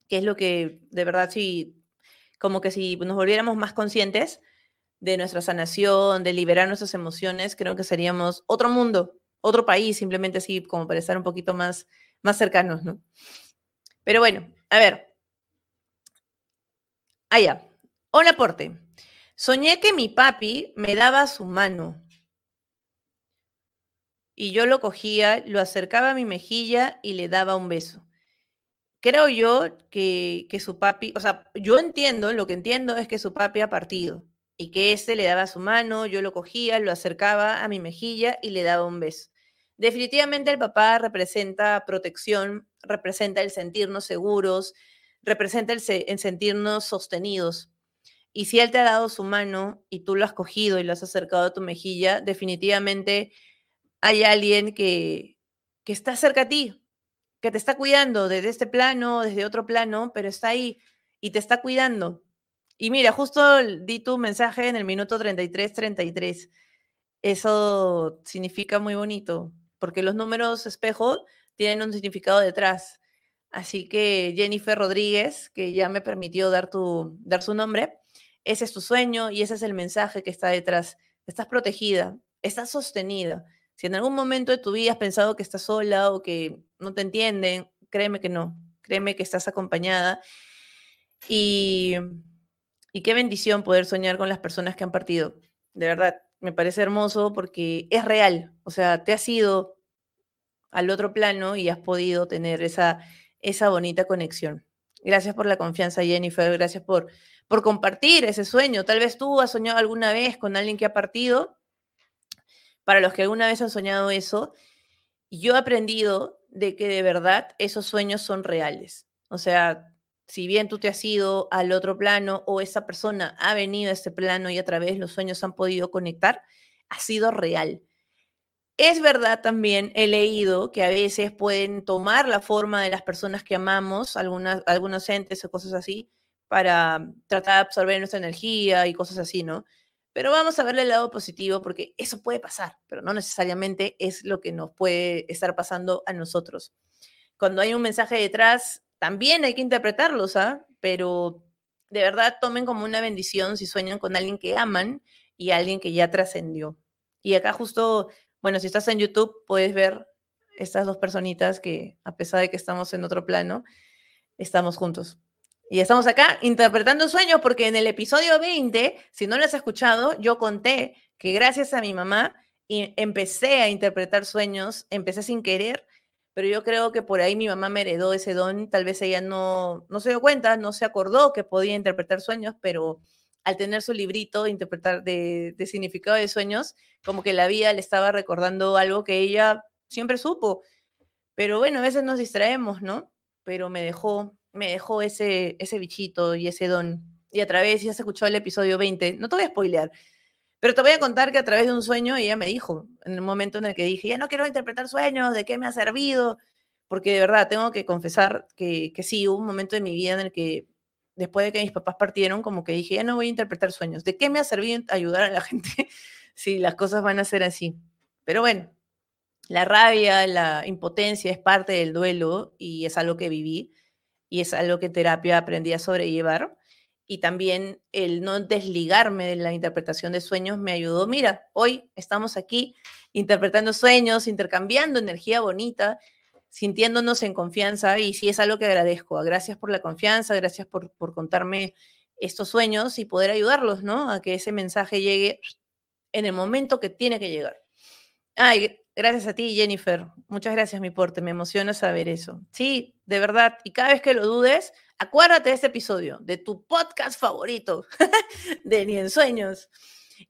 [SPEAKER 1] que es lo que de verdad sí, como que si nos volviéramos más conscientes de nuestra sanación, de liberar nuestras emociones, creo que seríamos otro mundo, otro país, simplemente así como para estar un poquito más, más cercanos, ¿no? Pero bueno, a ver. Allá. Ah, Hola, Porte. Soñé que mi papi me daba su mano y yo lo cogía, lo acercaba a mi mejilla y le daba un beso. Creo yo que, que su papi, o sea, yo entiendo, lo que entiendo es que su papi ha partido y que este le daba su mano, yo lo cogía, lo acercaba a mi mejilla y le daba un beso. Definitivamente el papá representa protección, representa el sentirnos seguros, representa el, sentirnos sostenidos. Y si él te ha dado su mano y tú lo has cogido y lo has acercado a tu mejilla, definitivamente hay alguien que, está cerca a ti, que te está cuidando desde este plano, desde otro plano, pero está ahí y te está cuidando. Y mira, justo di tu mensaje en el minuto 33, 33. Eso significa muy bonito porque los números espejo tienen un significado detrás. Así que Jennifer Rodríguez, que ya me permitió dar, tu, dar su nombre, ese es tu sueño y ese es el mensaje que está detrás. Estás protegida, estás sostenida. Si en algún momento de tu vida has pensado que estás sola o que no te entienden, créeme que no, créeme que estás acompañada. Y, y qué bendición poder soñar con las personas que han partido, de verdad me parece hermoso porque es real, o sea, te has ido al otro plano y has podido tener esa, esa bonita conexión. Gracias por la confianza, Jennifer, gracias por, por compartir ese sueño. Tal vez tú has soñado alguna vez con alguien que ha partido. Para los que alguna vez han soñado eso, yo he aprendido de que de verdad esos sueños son reales. O sea, si bien tú te has ido al otro plano o esa persona ha venido a este plano y a través los sueños han podido conectar, ha sido real. Es verdad también, he leído que a veces pueden tomar la forma de las personas que amamos, algunas, algunos entes o cosas así, para tratar de absorber nuestra energía y cosas así, ¿no? Pero vamos a verle el lado positivo porque eso puede pasar, pero no necesariamente es lo que nos puede estar pasando a nosotros. Cuando hay un mensaje detrás, también hay que interpretarlo, ¿sabes? Pero de verdad tomen como una bendición si sueñan con alguien que aman y alguien que ya trascendió. Y acá justo, bueno, si estás en YouTube, puedes ver estas dos personitas que a pesar de que estamos en otro plano, estamos juntos. Y estamos acá interpretando sueños porque en el episodio 20, si no lo has escuchado, yo conté que gracias a mi mamá empecé a interpretar sueños, empecé sin querer, pero yo creo que por ahí mi mamá me heredó ese don, tal vez ella no, no se dio cuenta, no se acordó que podía interpretar sueños, pero al tener su librito de interpretar de, de significado de sueños, como que la vida le estaba recordando algo que ella siempre supo. Pero bueno, a veces nos distraemos, ¿no? Pero me dejó, me dejó ese, ese bichito y ese don. Y a través, ya se escuchó el episodio 20, no te voy a spoilear, pero te voy a contar que a través de un sueño ella me dijo, en el momento en el que dije, ya no quiero interpretar sueños, ¿de qué me ha servido? Porque de verdad tengo que confesar que, que sí, hubo un momento en mi vida en el que después de que mis papás partieron, como que dije, ya no voy a interpretar sueños. ¿De qué me ha servido ayudar a la *laughs* gente si las cosas van a ser así? Pero bueno, la rabia, la impotencia es parte del duelo y es algo que viví y es algo que terapia aprendí a sobrellevar. Y también el no desligarme de la interpretación de sueños me ayudó. Mira, hoy estamos aquí interpretando sueños, intercambiando energía bonita, sintiéndonos en confianza y sí es algo que agradezco. Gracias por la confianza, gracias por, por contarme estos sueños y poder ayudarlos, ¿no? A que ese mensaje llegue en el momento que tiene que llegar. Ay, Gracias a ti, Jennifer. Muchas gracias, mi porte. Me emociona saber eso. Sí, de verdad. Y cada vez que lo dudes, acuérdate de este episodio, de tu podcast favorito, *laughs* de Ni en Sueños.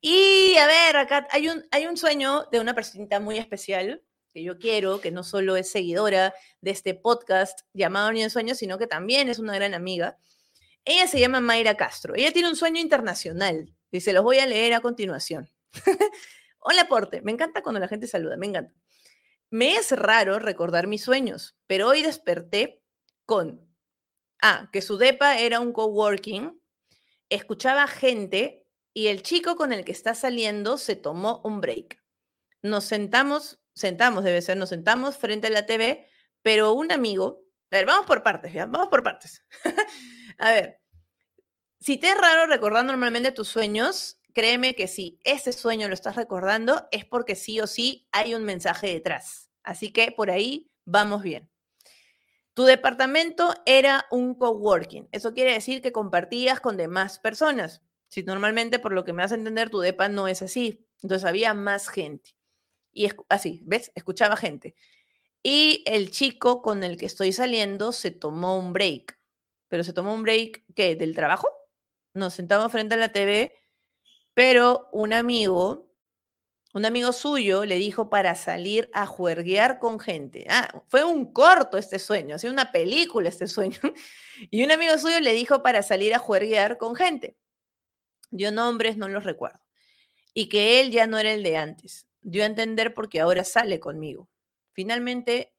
[SPEAKER 1] Y a ver, acá hay un, hay un sueño de una personita muy especial que yo quiero, que no solo es seguidora de este podcast llamado Ni en Sueños, sino que también es una gran amiga. Ella se llama Mayra Castro. Ella tiene un sueño internacional y se los voy a leer a continuación. *laughs* Hola, Porte. Me encanta cuando la gente saluda, me encanta. Me es raro recordar mis sueños, pero hoy desperté con, ah, que su depa era un coworking, escuchaba gente y el chico con el que está saliendo se tomó un break. Nos sentamos, sentamos, debe ser, nos sentamos frente a la TV, pero un amigo, a ver, vamos por partes, ¿ya? Vamos por partes. *laughs* a ver, si te es raro recordar normalmente tus sueños, créeme que si ese sueño lo estás recordando es porque sí o sí hay un mensaje detrás. Así que por ahí vamos bien. Tu departamento era un coworking. Eso quiere decir que compartías con demás personas. Si normalmente, por lo que me hace entender, tu depa no es así. Entonces había más gente. Y así, ¿ves? Escuchaba gente. Y el chico con el que estoy saliendo se tomó un break. Pero se tomó un break, ¿qué? ¿Del trabajo? Nos sentamos frente a la TV pero un amigo, un amigo suyo le dijo para salir a juerguear con gente. Ah, fue un corto este sueño, así una película este sueño. *laughs* Y un amigo suyo le dijo para salir a juerguear con gente. Yo nombres no los recuerdo. Y que él ya no era el de antes. Dio a entender porque ahora sale conmigo. Finalmente,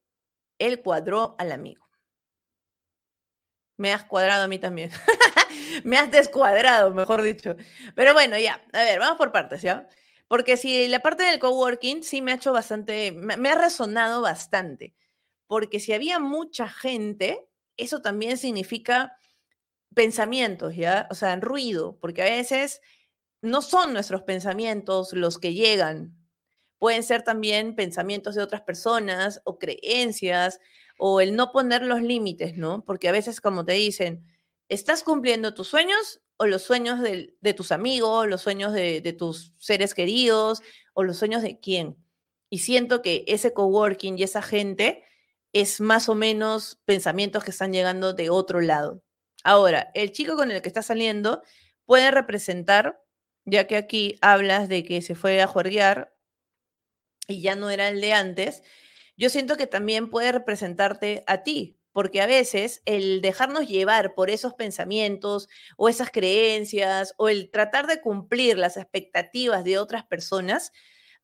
[SPEAKER 1] él cuadró al amigo. Me has cuadrado a mí también. *laughs* me has descuadrado, mejor dicho. Pero bueno, ya, a ver, vamos por partes, ¿ya? Porque si la parte del coworking sí me ha hecho bastante, me, ha resonado bastante. Porque si había mucha gente, eso también significa pensamientos, ¿ya? O sea, ruido, porque a veces no son nuestros pensamientos los que llegan. Pueden ser también pensamientos de otras personas o creencias o el no poner los límites, ¿no? Porque a veces, como te dicen, ¿Estás cumpliendo tus sueños o los sueños de, tus amigos, los sueños de, tus seres queridos o los sueños de quién? Y siento que ese coworking y esa gente es más o menos pensamientos que están llegando de otro lado. Ahora, el chico con el que está saliendo puede representar, ya que aquí hablas de que se fue a juerguear y ya no era el de antes, yo siento que también puede representarte a ti, porque a veces el dejarnos llevar por esos pensamientos o esas creencias o el tratar de cumplir las expectativas de otras personas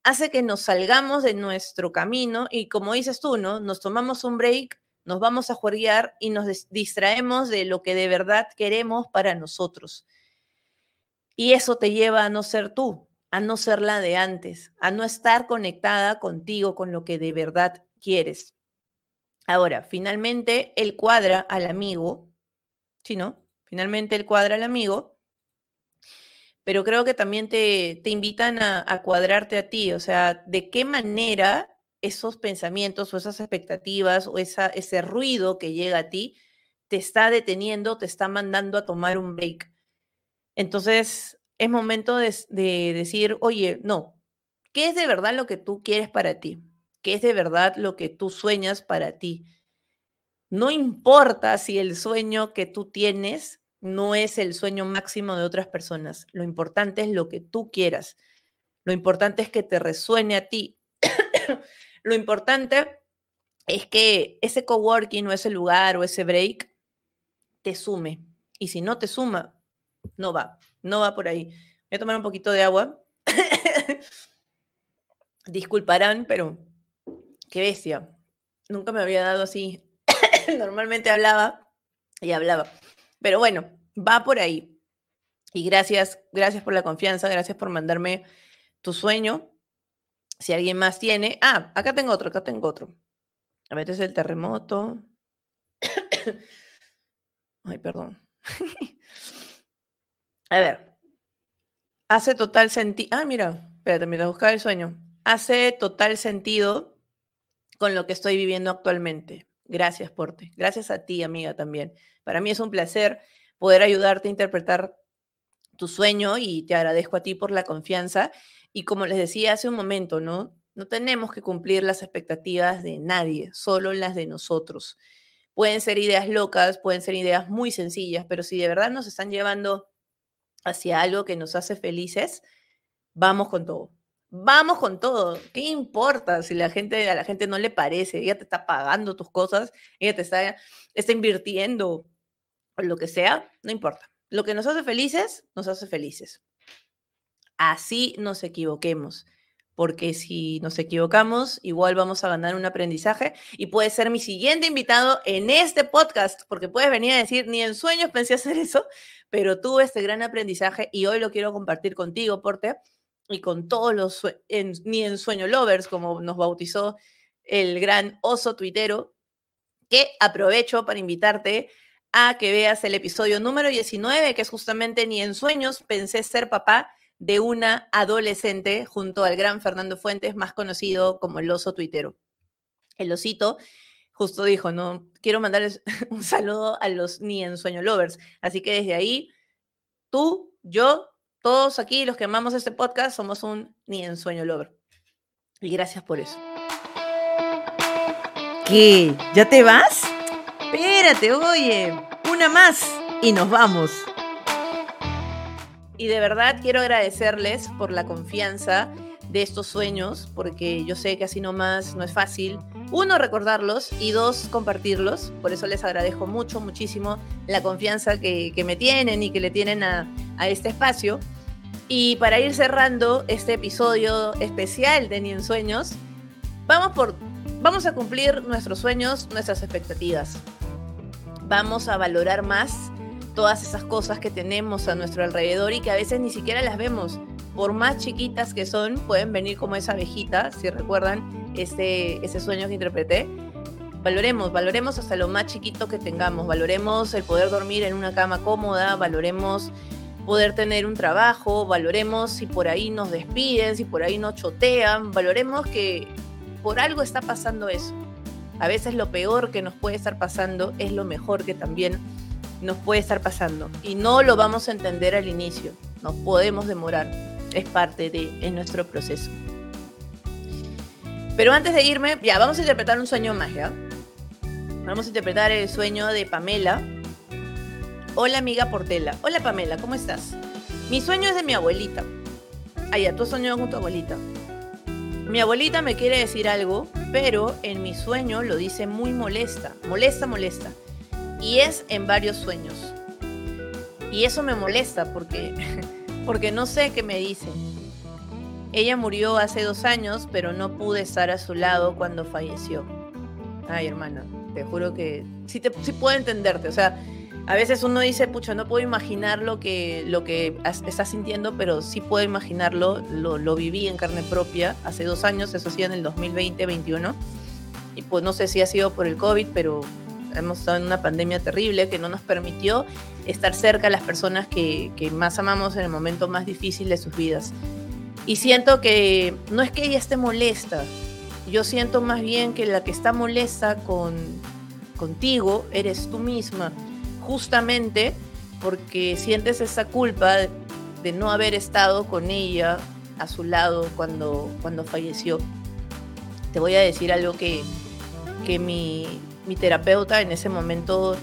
[SPEAKER 1] hace que nos salgamos de nuestro camino y como dices tú, ¿no? Nos tomamos un break, nos vamos a jugar y nos distraemos de lo que de verdad queremos para nosotros. Y eso te lleva a no ser tú, a no ser la de antes, a no estar conectada contigo, con lo que de verdad quieres. Ahora, finalmente él cuadra al amigo, ¿sí no? Finalmente él cuadra al amigo, pero creo que también te, te invitan a, cuadrarte a ti, o sea, de qué manera esos pensamientos o esas expectativas o ese ruido que llega a ti te está deteniendo, te está mandando a tomar un break. Entonces, es momento de, de decir, oye, no, ¿qué es de verdad lo que tú quieres para ti? ¿Qué es de verdad lo que tú sueñas para ti? No importa si el sueño que tú tienes no es el sueño máximo de otras personas. Lo importante es lo que tú quieras. Lo importante es que te resuene a ti. *coughs* lo importante es que ese coworking o ese lugar o ese break te sume. Y si no te suma, no va, no va por ahí. Voy a tomar un poquito de agua. *coughs* Disculparán, pero qué bestia. Nunca me había dado así. *coughs* Normalmente hablaba y hablaba. Pero bueno, va por ahí. Y gracias, gracias por la confianza, gracias por mandarme tu sueño. Si alguien más tiene. Ah, acá tengo otro, acá tengo otro. A ver, es el terremoto. *coughs* Ay, perdón. *laughs* A ver. Hace total sentido. Ah, mira, espérate, mira, buscar el sueño. Hace total sentido con lo que estoy viviendo actualmente. Gracias, Porte. Gracias a ti, amiga, también. Para mí es un placer poder ayudarte a interpretar tu sueño y te agradezco a ti por la confianza. Y como les decía hace un momento, ¿no? No tenemos que cumplir las expectativas de nadie, solo las de nosotros. Pueden ser ideas locas, pueden ser ideas muy sencillas, pero si de verdad nos están llevando hacia algo que nos hace felices, vamos con todo. Vamos con todo. ¿Qué importa si la gente, a la gente no le parece? Ella te está pagando tus cosas, ella te está, está invirtiendo, lo que sea, no importa. Lo que nos hace felices, nos hace felices. Así nos equivoquemos, porque si nos equivocamos, igual vamos a ganar un aprendizaje y puede ser mi siguiente invitado en este podcast, porque puedes venir a decir, ni en sueños pensé hacer eso, pero tuve este gran aprendizaje y hoy lo quiero compartir contigo, Porte y con todos los ni en sueño lovers, como nos bautizó el gran oso tuitero, que aprovecho para invitarte a que veas el episodio número 19, que es justamente Ni en sueños pensé ser papá de una adolescente junto al gran Fernando Fuentes, más conocido como el oso tuitero. El osito justo dijo, no, quiero mandarles *laughs* un saludo a los Ni en sueño lovers. Así que desde ahí, tú, yo todos aquí, los que amamos este podcast, somos un ni en sueño lover. Y gracias por eso. ¿Qué? ¿Ya te vas? Espérate, oye, una más y nos vamos. Y de verdad quiero agradecerles por la confianza de estos sueños, porque yo sé que así nomás no es fácil. Uno, recordarlos y dos, compartirlos. Por eso les agradezco mucho, muchísimo la confianza que, me tienen y que le tienen a, a este espacio. Y para ir cerrando este episodio especial de Ni en Sueños, vamos, por, vamos a cumplir nuestros sueños, nuestras expectativas. Vamos a valorar más todas esas cosas que tenemos a nuestro alrededor y que a veces ni siquiera las vemos por más chiquitas que son, pueden venir como esa abejita, si recuerdan ese, ese sueño que interpreté. Valoremos, valoremos hasta lo más chiquito que tengamos, valoremos el poder dormir en una cama cómoda, valoremos poder tener un trabajo, valoremos si por ahí nos despiden, si por ahí nos chotean, valoremos que por algo está pasando eso. A veces lo peor que nos puede estar pasando es lo mejor que también nos puede estar pasando. Y no lo vamos a entender al inicio, nos podemos demorar es parte de nuestro proceso. Pero antes de irme, ya, vamos a interpretar un sueño más, ¿ya? Vamos a interpretar el sueño de Pamela. Hola amiga Portela. Hola Pamela, ¿cómo estás? Mi sueño es de mi abuelita. Ah, ya, tú has soñado con tu abuelita. Mi abuelita me quiere decir algo pero en mi sueño lo dice muy molesta, molesta, molesta. Y es en varios sueños. Y eso me molesta porque, *laughs* porque no sé qué me dice. Ella murió hace dos años, pero no pude estar a su lado cuando falleció. Ay, hermana, te juro que sí, te, sí puedo entenderte. O sea, a veces uno dice, pucha, no puedo imaginar lo que, lo que estás sintiendo, pero sí puedo imaginarlo. Lo, lo viví en carne propia hace dos años, eso sí, en el 2020-2021. Y pues no sé si ha sido por el COVID, pero hemos estado en una pandemia terrible que no nos permitió estar cerca a las personas que, que más amamos en el momento más difícil de sus vidas. Y siento que no es que ella esté molesta, yo siento más bien que la que está molesta con, contigo eres tú misma justamente porque sientes esa culpa de no haber estado con ella a su lado cuando, cuando falleció. Te voy a decir algo que, que mi, mi terapeuta en ese momento,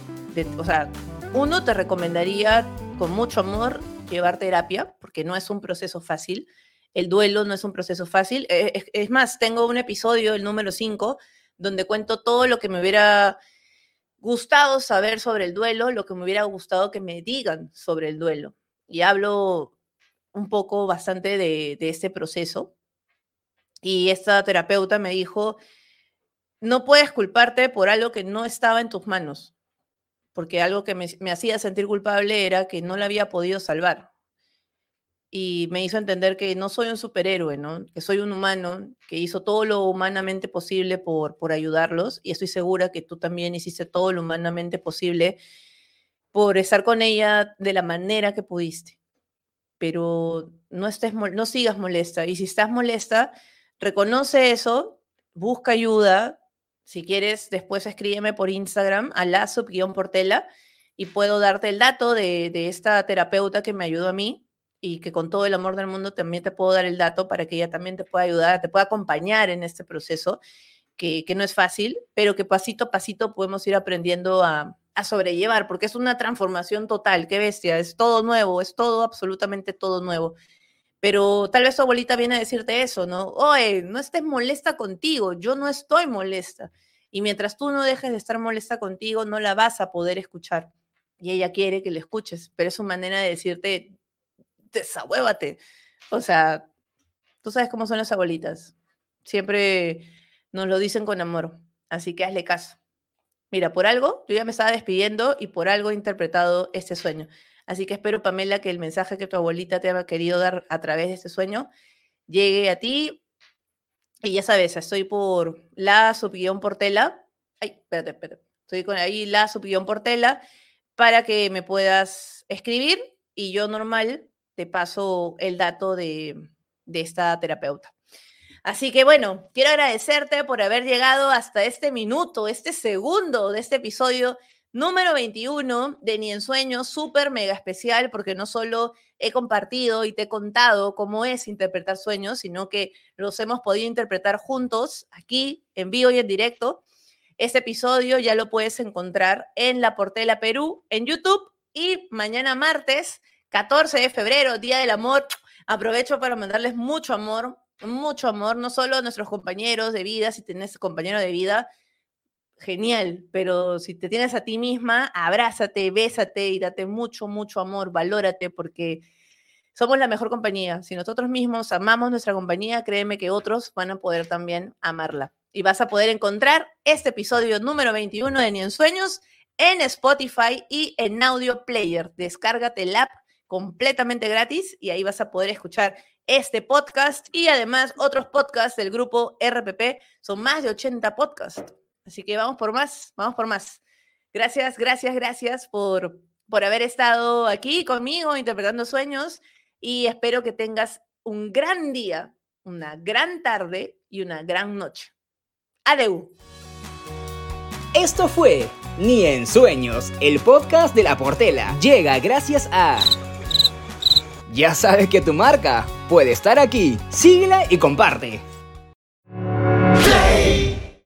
[SPEAKER 1] o sea, uno te recomendaría con mucho amor llevar terapia, porque no es un proceso fácil. El duelo no es un proceso fácil. Eh, es, es más, tengo un episodio, el número 5, donde cuento todo lo que me hubiera gustado saber sobre el duelo, lo que me hubiera gustado que me digan sobre el duelo. Y hablo un poco bastante de, de este proceso. Y esta terapeuta me dijo, no puedes culparte por algo que no estaba en tus manos, porque algo que me, hacía sentir culpable era que no la había podido salvar y me hizo entender que no soy un superhéroe, ¿no? Que soy un humano que hizo todo lo humanamente posible por, por ayudarlos y estoy segura que tú también hiciste todo lo humanamente posible por estar con ella de la manera que pudiste. Pero no, estés, no sigas molesta y si estás molesta, reconoce eso, busca ayuda. Si quieres, después escríbeme por Instagram a la portela y puedo darte el dato de, de esta terapeuta que me ayudó a mí y que con todo el amor del mundo también te puedo dar el dato para que ella también te pueda ayudar, te pueda acompañar en este proceso, que, que no es fácil, pero que pasito a pasito podemos ir aprendiendo a, a sobrellevar, porque es una transformación total, qué bestia, es todo nuevo, es todo, absolutamente todo nuevo. Pero tal vez tu abuelita viene a decirte eso, ¿no? Oye, no estés molesta contigo, yo no estoy molesta. Y mientras tú no dejes de estar molesta contigo, no la vas a poder escuchar. Y ella quiere que le escuches, pero es su manera de decirte, desahuévate. O sea, tú sabes cómo son las abuelitas. Siempre nos lo dicen con amor. Así que hazle caso. Mira, por algo, yo ya me estaba despidiendo y por algo he interpretado este sueño. Así que espero, Pamela, que el mensaje que tu abuelita te haya querido dar a través de este sueño llegue a ti. Y ya sabes, estoy por la subguión portela. Ay, espérate, espérate. Estoy con ahí la subguión portela para que me puedas escribir y yo normal te paso el dato de, de esta terapeuta. Así que bueno, quiero agradecerte por haber llegado hasta este minuto, este segundo de este episodio número 21 de Ni en Sueños, súper mega especial, porque no solo he compartido y te he contado cómo es interpretar sueños, sino que los hemos podido interpretar juntos aquí en vivo y en directo. Este episodio ya lo puedes encontrar en La Portela Perú, en YouTube, y mañana martes 14 de febrero, Día del Amor. Aprovecho para mandarles mucho amor, mucho amor, no solo a nuestros compañeros de vida, si tienes compañero de vida, genial, pero si te tienes a ti misma, abrázate, bésate y date mucho, mucho amor, valórate porque somos la mejor compañía. Si nosotros mismos amamos nuestra compañía, créeme que otros van a poder también amarla. Y vas a poder encontrar este episodio número 21 de Ni en Sueños en Spotify y en Audio Player. Descárgate el app completamente gratis y ahí vas a poder escuchar este podcast y además otros podcasts del grupo RPP. Son más de 80 podcasts. Así que vamos por más, vamos por más. Gracias, gracias, gracias por, por haber estado aquí conmigo interpretando sueños y espero que tengas un gran día, una gran tarde y una gran noche. Adeu.
[SPEAKER 2] Esto fue Ni en Sueños, el podcast de la Portela. Llega gracias a... Ya sabes que tu marca puede estar aquí. Síguela y comparte.